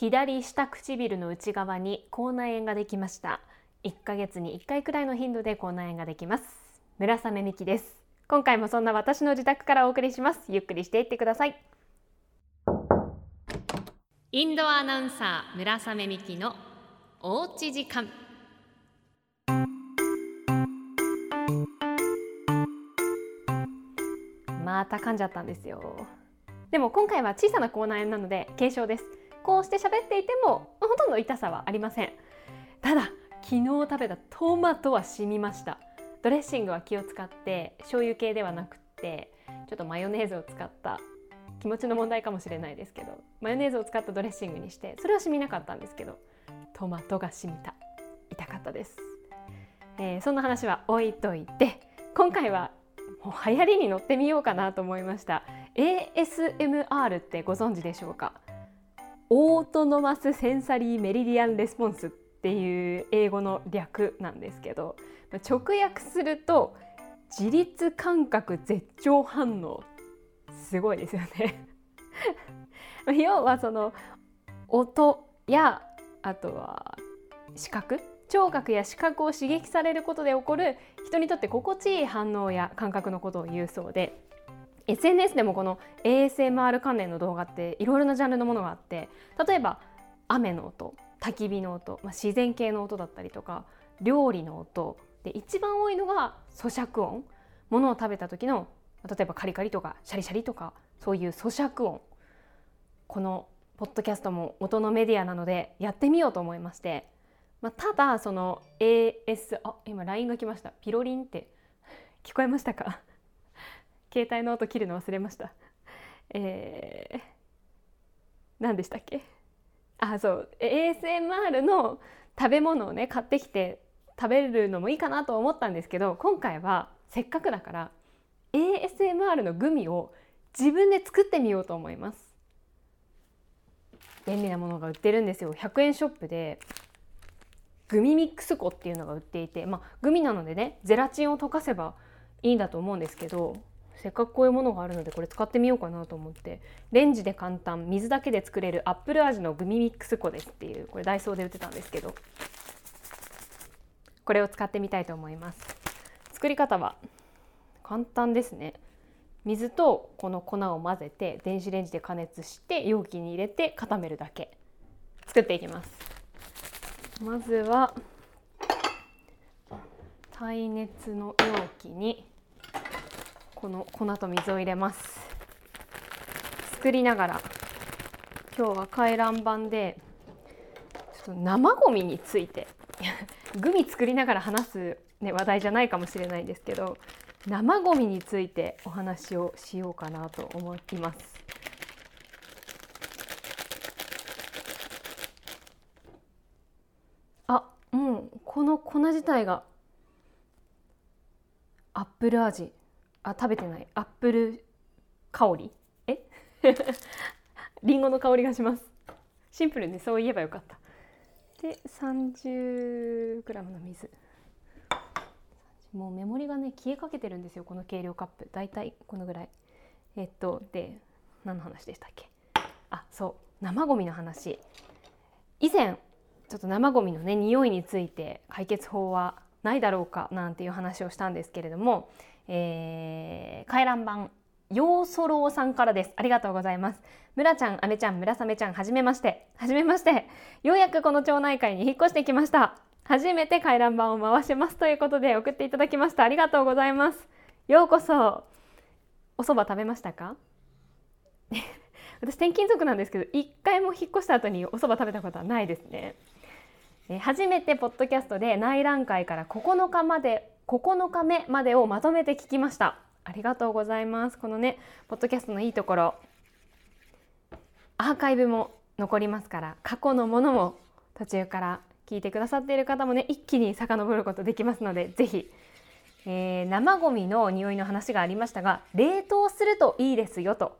左下唇の内側に口内炎ができました。1ヶ月に1回くらいの頻度で口内炎ができます。村雨美希です。今回もそんな私の自宅からお送りします。ゆっくりしていってください。インドアナウンサー村雨美希のおうち時間。また噛んじゃったんですよ。でも今回は小さな口内炎なので軽症ですこうして喋っていてもほとんど痛さはありません。ただ昨日食べたトマトは染みました。ドレッシングは気を使って醤油系ではなくってちょっとマヨネーズを使った気持ちの問題かもしれないですけどマヨネーズを使ったドレッシングにしてそれは染みなかったんですけどトマトが染みた。痛かったです、えー、そんな話は置いといて今回はもう流行りに乗ってみようかなと思いました。ASMR ってご存知でしょうか？オートノマスセンサリーメリディアンレスポンスっていう英語の略なんですけど直訳すると自律感覚絶頂反応すごいですよね。要はその音やあとは視覚聴覚や視覚を刺激されることで起こる人にとって心地いい反応や感覚のことを言うそうで SNS でもこの ASMR 関連の動画っていろいろなジャンルのものがあって例えば雨の音焚き火の音、まあ、自然系の音だったりとか料理の音で一番多いのが咀嚼音ものを食べた時の例えばカリカリとかシャリシャリとかそういう咀嚼音。このポッドキャストも音のメディアなのでやってみようと思いまして、まあ、ただその AS あ今 LINE が来ました。ピロリンって。聞こえましたか？携帯の音切るの忘れました。えー、何でしたっけ？あそう。ASMR の食べ物をね買ってきて食べるのもいいかなと思ったんですけど今回はせっかくだから ASMR のグミを自分で作ってみようと思います。便利なものが売ってるんですよ。100円ショップでグミミックス粉っていうのが売っていてまあグミなのでねゼラチンを溶かせばいいんだと思うんですけどせっかくこういうものがあるのでこれ使ってみようかなと思って。レンジで簡単。水だけで作れる。アップル味のグミミックス粉ですっていう。これダイソーで売ってたんですけど。これを使ってみたいと思います。作り方は。簡単ですね。水とこの粉を混ぜて電子レンジで加熱して容器に入れて固めるだけ。作っていきます。まずは耐熱の容器にこの粉と水を入れます。作りながら。今日は回覧板でちょっと生ゴミについて グミ作りながら話す、ね、話題じゃないかもしれないんですけど生ゴミについてお話をしようかなと思います。あもうこの粉自体がアップル味。あ食べてない。アップル香り？え？リンゴの香りがします。シンプルにそう言えばよかった。で 30g の水。もうメモリがね消えかけてるんですよこの計量カップ。だいたいこのぐらい。えっとで何の話でしたっけ？あそう。生ゴミの話。以前ちょっと生ゴミのね匂いについて解決法はないだろうかなんていう話をしたんですけれどもえー、回覧板ようそろうさんからです。ありがとうございます。村ちゃん、あめちゃん、村雨ちゃん、はじめまして。はじめまして。ようやくこの町内会に引っ越してきました。初めて回覧板を回しますということで送っていただきました。ありがとうございます。ようこそ。お蕎麦食べましたか？私転勤族なんですけど一回も引っ越した後にお蕎麦食べたことはないですね。え初めてポッドキャストで内覧会から9日まで9日目までをまとめて聞きました。ありがとうございます。このねポッドキャストのいいところ。アーカイブも残りますから過去のものも途中から聞いてくださっている方もね一気に遡ることできますので是非、えー、生ごみの匂いの話がありましたが冷凍するといいですよと。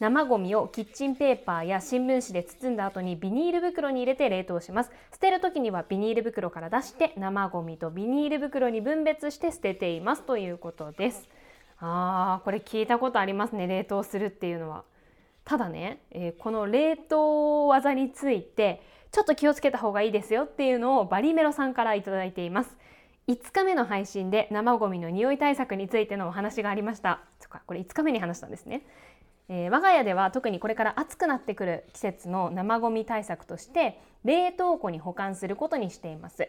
生ゴミをキッチンペーパーや新聞紙で包んだ後にビニール袋に入れて冷凍します。捨てる時にはビニール袋から出して生ゴミとビニール袋に分別して捨てています。ということです。あーこれ聞いたことありますね。冷凍するっていうのは。ただね、えー、この冷凍技についてちょっと気をつけた方がいいですよっていうのをバリメロさんから頂いています。5日目の配信で生ゴミの匂い対策についてのお話がありました。そっかこれ5日目に話したんですね。えー、我が家では特にこれから暑くなってくる季節の生ゴミ対策として冷凍庫に保管することにしています。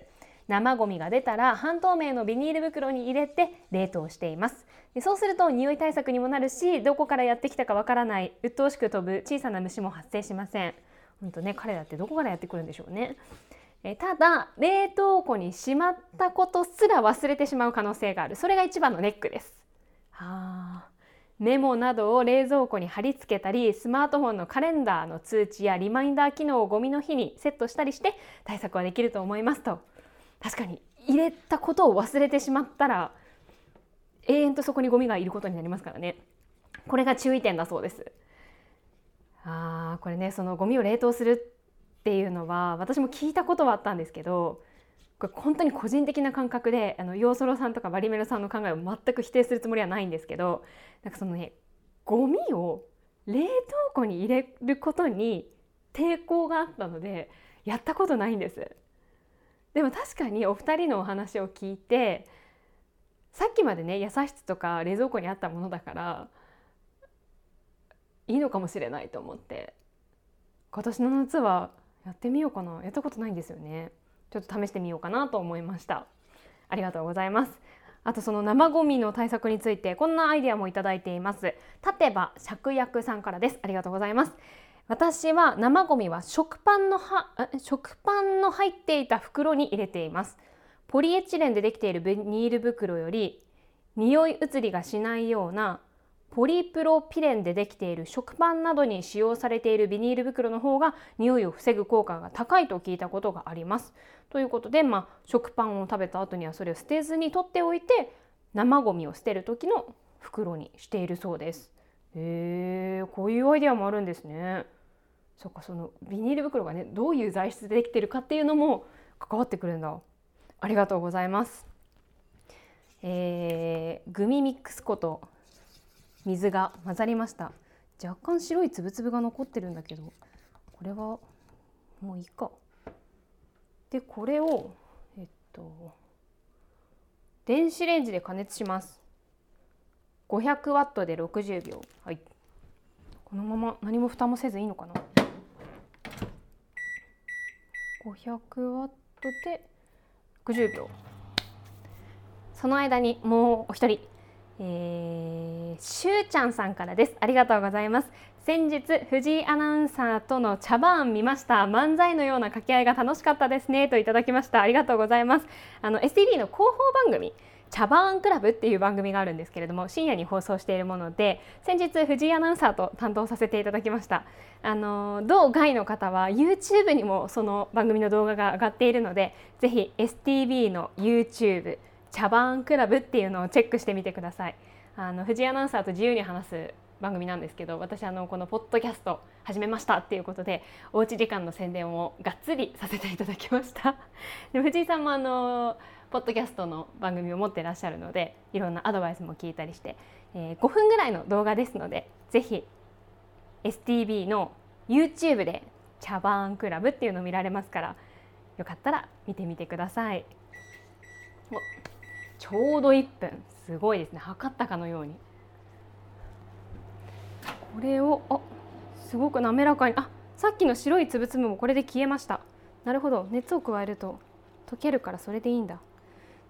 生ゴミが出たら半透明のビニール袋に入れて冷凍しています。でそうすると匂い対策にもなるしどこからやってきたかわからない鬱陶しく飛ぶ小さな虫も発生しません。本当ね彼らってどこからやってくるんでしょうね。えただ冷凍庫にしまったことすら忘れてしまう可能性がある。それが一番のネックです。はあメモなどを冷蔵庫に貼り付けたりスマートフォンのカレンダーの通知やリマインダー機能をゴミの日にセットしたりして対策はできると思いますと。確かに入れたことを忘れてしまったら永遠とそこにゴミがいることになりますからね。これが注意点だそうです。あーこれねそのゴミを冷凍するっていうのは私も聞いたことはあったんですけどこれ本当に個人的な感覚であのヨーソロさんとかバリメロさんの考えを全く否定するつもりはないんですけどなんかそのねゴミを冷凍庫に入れることに抵抗があったのでやったことないんです。でも確かにお二人のお話を聞いてさっきまでね野菜室とか冷蔵庫にあったものだからいいのかもしれないと思って今年の夏はやってみようかな。やったことないんですよね。ちょっと試してみようかなと思いました。ありがとうございます。あとその生ゴミの対策についてこんなアイデアもいただいています。立てば芍薬さんからです。ありがとうございます。私は生ゴミは食パンのは食パンの入っていた袋に入れています。ポリエチレンでできているビニール袋より匂い移りがしないようなポリプロピレンでできている食パンなどに使用されているビニール袋の方が匂いを防ぐ効果が高いと聞いたことがあります。ということで、まあ、食パンを食べた後にはそれを捨てずに取っておいて生ゴミを捨てる時の袋にしているそうです。へえこういうアイデアもあるんですね。そっかそのビニール袋がねどういう材質でできてるかっていうのも関わってくるんだ。ありがとうございます。えー、グミミックスこと水が混ざりました。若干白いつぶつぶが残ってるんだけどこれはもういいか。でこれをえっと電子レンジで加熱します。500ワットで60秒。はい。このまま何も蓋もせずいいのかな。500ワットで60秒。その間にもうお一人。えー、しゅうちゃんさんからです。ありがとうございます。先日藤井アナウンサーとの茶番見ました。漫才のような掛け合いが楽しかったですね。といただきました。ありがとうございます。あの STV の広報番組茶番クラブっていう番組があるんですけれども深夜に放送しているもので先日藤井アナウンサーと担当させていただきました。あの同外の方は YouTube にもその番組の動画が上がっているのでぜひ STV の YouTube 茶番クラブっていうのをチェックしてみてくださいあの藤井アナウンサーと自由に話す番組なんですけど私あのこのポッドキャスト始めましたっていうことでおうち時間の宣伝をがっつりさせていただきました で藤井さんもあのポッドキャストの番組を持ってらっしゃるのでいろんなアドバイスも聞いたりして、えー、5分ぐらいの動画ですのでぜひ STB の YouTube で茶番クラブっていうのを見られますからよかったら見てみてください。ちょうど1分。すごいですね。測ったかのように。これをあすごく滑らかに。あさっきの白いつぶつぶもこれで消えました。なるほど。熱を加えると溶けるからそれでいいんだ。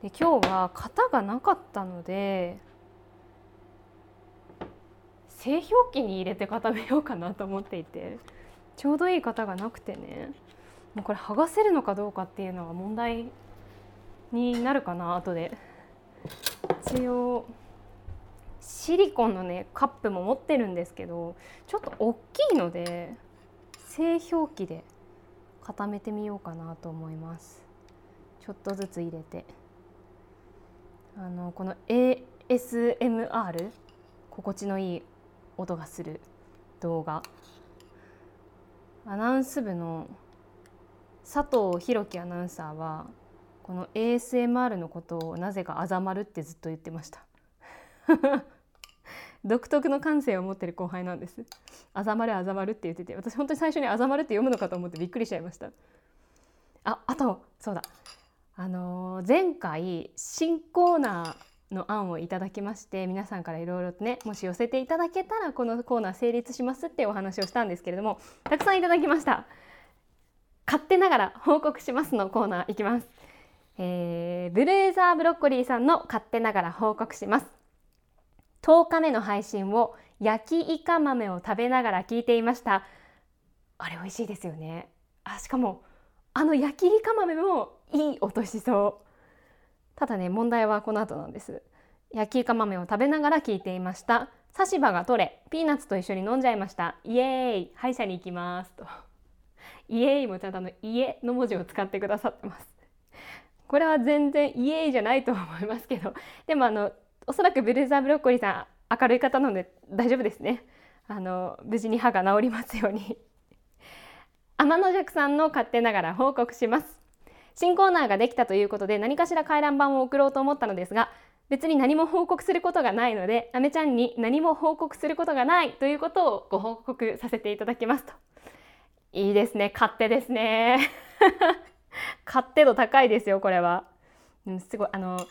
で今日は型がなかったので製氷機に入れて固めようかなと思っていてちょうどいい型がなくてね。もうこれ剥がせるのかどうかっていうのは問題になるかな後で。一応シリコンのねカップも持ってるんですけどちょっと大きいので製氷機で固めてみようかなと思います。ちょっとずつ入れて。あのこの ASMR 心地のいい音がする動画。アナウンス部の佐藤弘樹アナウンサーはこの ASMR のことをなぜかあざまるってずっと言ってました。独特の感性を持ってる後輩なんです。あざまるあざまるって言ってて私本当に最初にあざまるって読むのかと思ってびっくりしちゃいました。ああとそうだ。あのー、前回新コーナーの案をいただきまして皆さんからいろいろとねもし寄せていただけたらこのコーナー成立しますってお話をしたんですけれどもたくさんいただきました。勝手ながら報告しますのコーナーいきます、えー、ブルーザーブロッコリーさんの勝手ながら報告します。10日目の配信を焼きイカ豆を食べながら聞いていました。あれ美味しいですよね。あしかもあの焼きイカ豆もいい音しそう。ただね問題はこの後なんです。焼きイカ豆を食べながら聞いていました。差し歯が取れピーナッツと一緒に飲んじゃいました。イエーイ歯医者に行きます。と。イエーイもちゃんとあの家の文字を使ってくださってます。これは全然イエーイじゃないと思いますけど。でもあのおそらくブルーザーブロッコリーさん明るい方なので大丈夫ですね。あの無事に歯が治りますように。天野尺さんの勝手ながら報告します。新コーナーができたということで何かしら回覧板を送ろうと思ったのですが別に何も報告することがないのであめちゃんに何も報告することがないということをご報告させていただきますと。いいですね。勝手ですね。勝手度高いですよこれは、すごいあの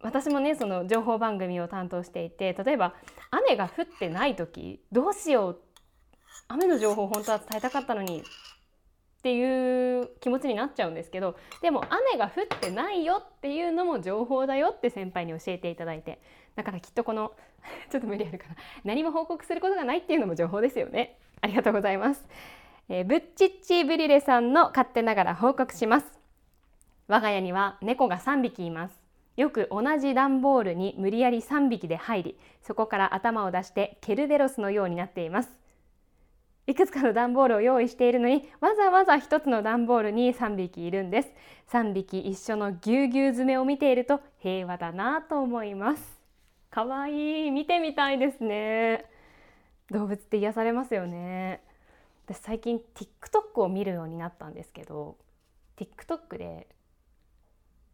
私もねその情報番組を担当していて例えば雨が降ってない時どうしよう。雨の情報本当は伝えたかったのにっていう気持ちになっちゃうんですけどでも雨が降ってないよっていうのも情報だよって先輩に教えていただいて。だからきっとこの ちょっと無理あるかな。何も報告することがないっていうのも情報ですよね。ありがとうございます、えー、ブッチッチブリレさんの勝手ながら報告します。我が家には猫が3匹います。よく同じ段ボールに無理やり3匹で入りそこから頭を出してケルベロスのようになっています。いくつかの段ボールを用意しているのにわざわざ1つの段ボールに3匹いるんです。3匹一緒のぎゅうぎゅう詰めを見ていると平和だなと思います。かわいい。見てみたいですね。動物って癒されますよね。私最近 TikTok を見るようになったんですけど TikTok で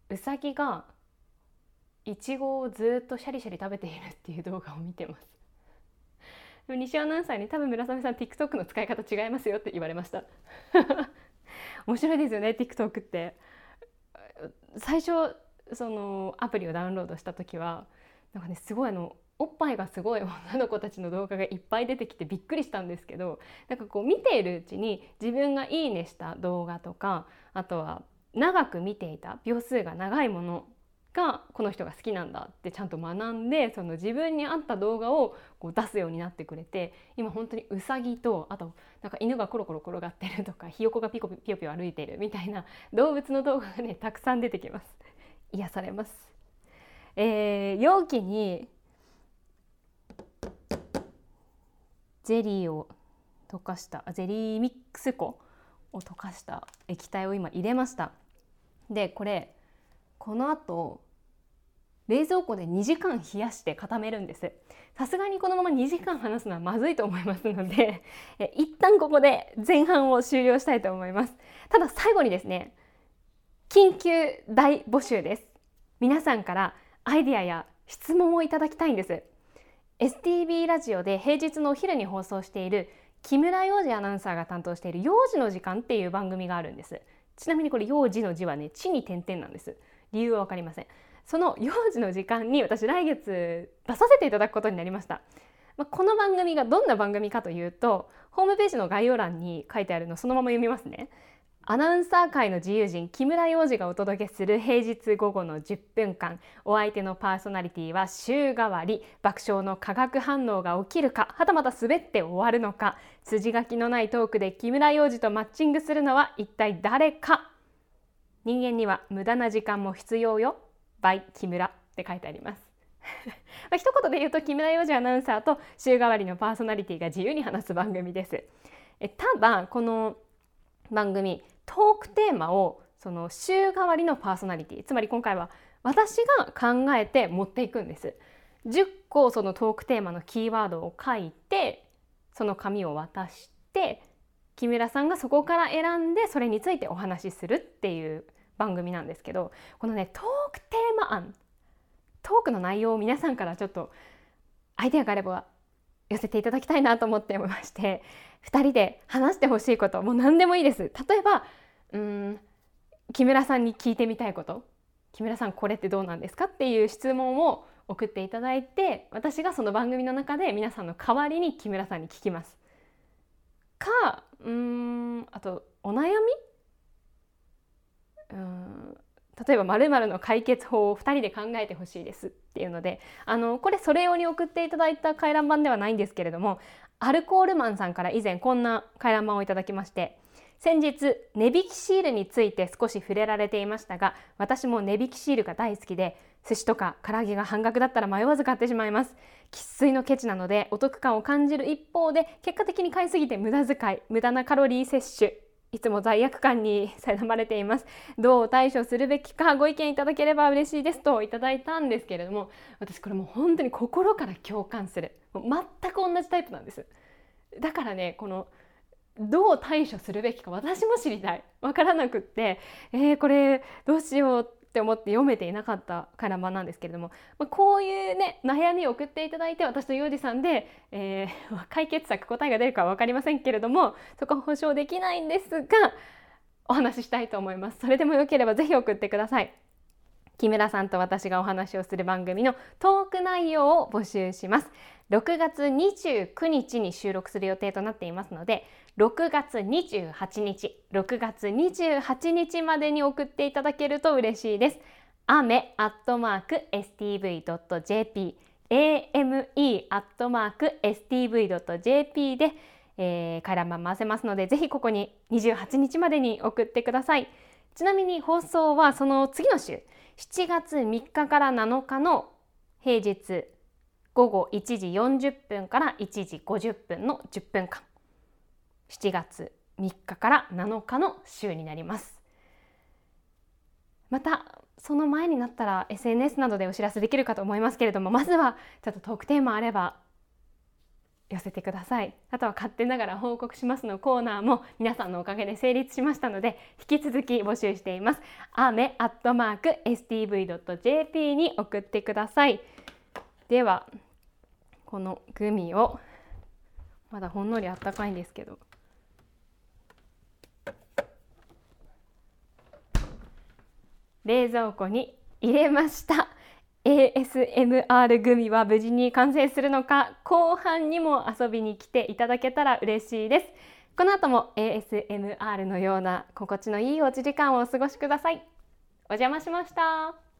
うさぎがいちごをずっとシャリシャリ食べているっていう動画を見てます。でも西アナウンサーに多分村雨さん TikTok の使い方違いますよって言われました。面白いですよね TikTok って。最初そのアプリをダウンロードした時はなんかねすごいあのおっぱいがすごい女の子たちの動画がいっぱい出てきてびっくりしたんですけどなんかこう見ているうちに自分がいいねした動画とかあとは長く見ていた秒数が長いものがこの人が好きなんだってちゃんと学んでその自分に合った動画をこう出すようになってくれて今本当にうさぎとあとなんか犬がコロコロ転がってるとかひよこがピコピヨピヨ歩いてるみたいな動物の動画がねたくさん出てきます。癒されます、えー、容器にゼリーを溶かしたゼリーミックス粉を溶かした液体を今入れました。でこれこの後冷蔵庫で2時間冷やして固めるんです。さすがにこのまま2時間話すのはまずいと思いますのでえ一旦ここで前半を終了したいと思います。ただ最後にですね緊急大募集です。皆さんからアイデアや質問をいただきたいんです。STB ラジオで平日のお昼に放送している木村洋二アナウンサーが担当している幼児の時間っていう番組があるんです。ちなみにこれ幼児の字はね地に点々なんです。理由は分かりません。その幼児の時間に私来月出させていただくことになりました。まこの番組がどんな番組かというとホームページの概要欄に書いてあるのそのまま読みますね。アナウンサー界の自由人木村洋二がお届けする平日午後の10分間。お相手のパーソナリティは週替わり爆笑の化学反応が起きるかはたまた滑って終わるのか。筋書きのないトークで木村洋二とマッチングするのは一体誰か。人間には無駄な時間も必要よ。by 木村って書いてあります。まあ一言で言うと木村洋二アナウンサーと週替わりのパーソナリティが自由に話す番組です。えただこの番組トークテーマをその週替わりのパーソナリティつまり今回は私が考えて持っていくんです。10個そのトークテーマのキーワードを書いてその紙を渡して木村さんがそこから選んでそれについてお話しするっていう番組なんですけどこのねトークテーマ案トークの内容を皆さんからちょっとアイデアがあれば寄せていただきたいなと思ってまして2人で話してほしいこともう何でもいいです。例えばうん木村さんに聞いてみたいこと。木村さんこれってどうなんですかっていう質問を送っていただいて私がその番組の中で皆さんの代わりに木村さんに聞きます。かうんあとお悩み？うん例えば〇〇の解決法を2人で考えてほしいですっていうのであのこれそれ用に送っていただいた回覧板ではないんですけれどもアルコールマンさんから以前こんな回覧板をいただきまして先日値引きシールについて少し触れられていましたが私も値引きシールが大好きで寿司とか唐揚げが半額だったら迷わず買ってしまいます。生粋のケチなのでお得感を感じる一方で結果的に買いすぎて無駄遣い無駄なカロリー摂取いつも罪悪感に苛まれています。どう対処するべきかご意見いただければ嬉しいですといただいたんですけれども私これもう本当に心から共感する。全く同じタイプなんです。だからねこのどう対処するべきか私も知りたい。わからなくってえー、これどうしようってって思って読めていなかった回覧板なんですけれども、まあ、こういうね悩みを送っていただいて私とユージさんで、えー、解決策答えが出るかは分かりませんけれどもそこは保証できないんですがお話ししたいと思います。それでもよければぜひ送ってください。木村さんと私がお話をする番組のトーク内容を募集します。6月29日に収録する予定となっていますので6月28日。6月28日までに送っていただけると嬉しいです。雨アットマーク stv.jp ame アットマーク stv.jp で、えー、回覧板回せますのでぜひここに28日までに送ってください。ちなみに放送はその次の週。7月3日から7日の平日午後1時40分から1時50分の10分間。7月3日から7日の週になります。またその前になったら SNS などでお知らせできるかと思いますけれどもまずはちょっとトークテーマあれば寄せてください。あとは勝手ながら報告しますのコーナーも皆さんのおかげで成立しましたので引き続き募集しています。アメアットマーク stv.jp に送ってください。ではこのグミをまだほんのりあったかいんですけど。冷蔵庫に入れました。ASMR グミは無事に完成するのか後半にも遊びに来ていただけたら嬉しいです。この後も ASMR のような心地のいいおうち時間をお過ごしください。お邪魔しました。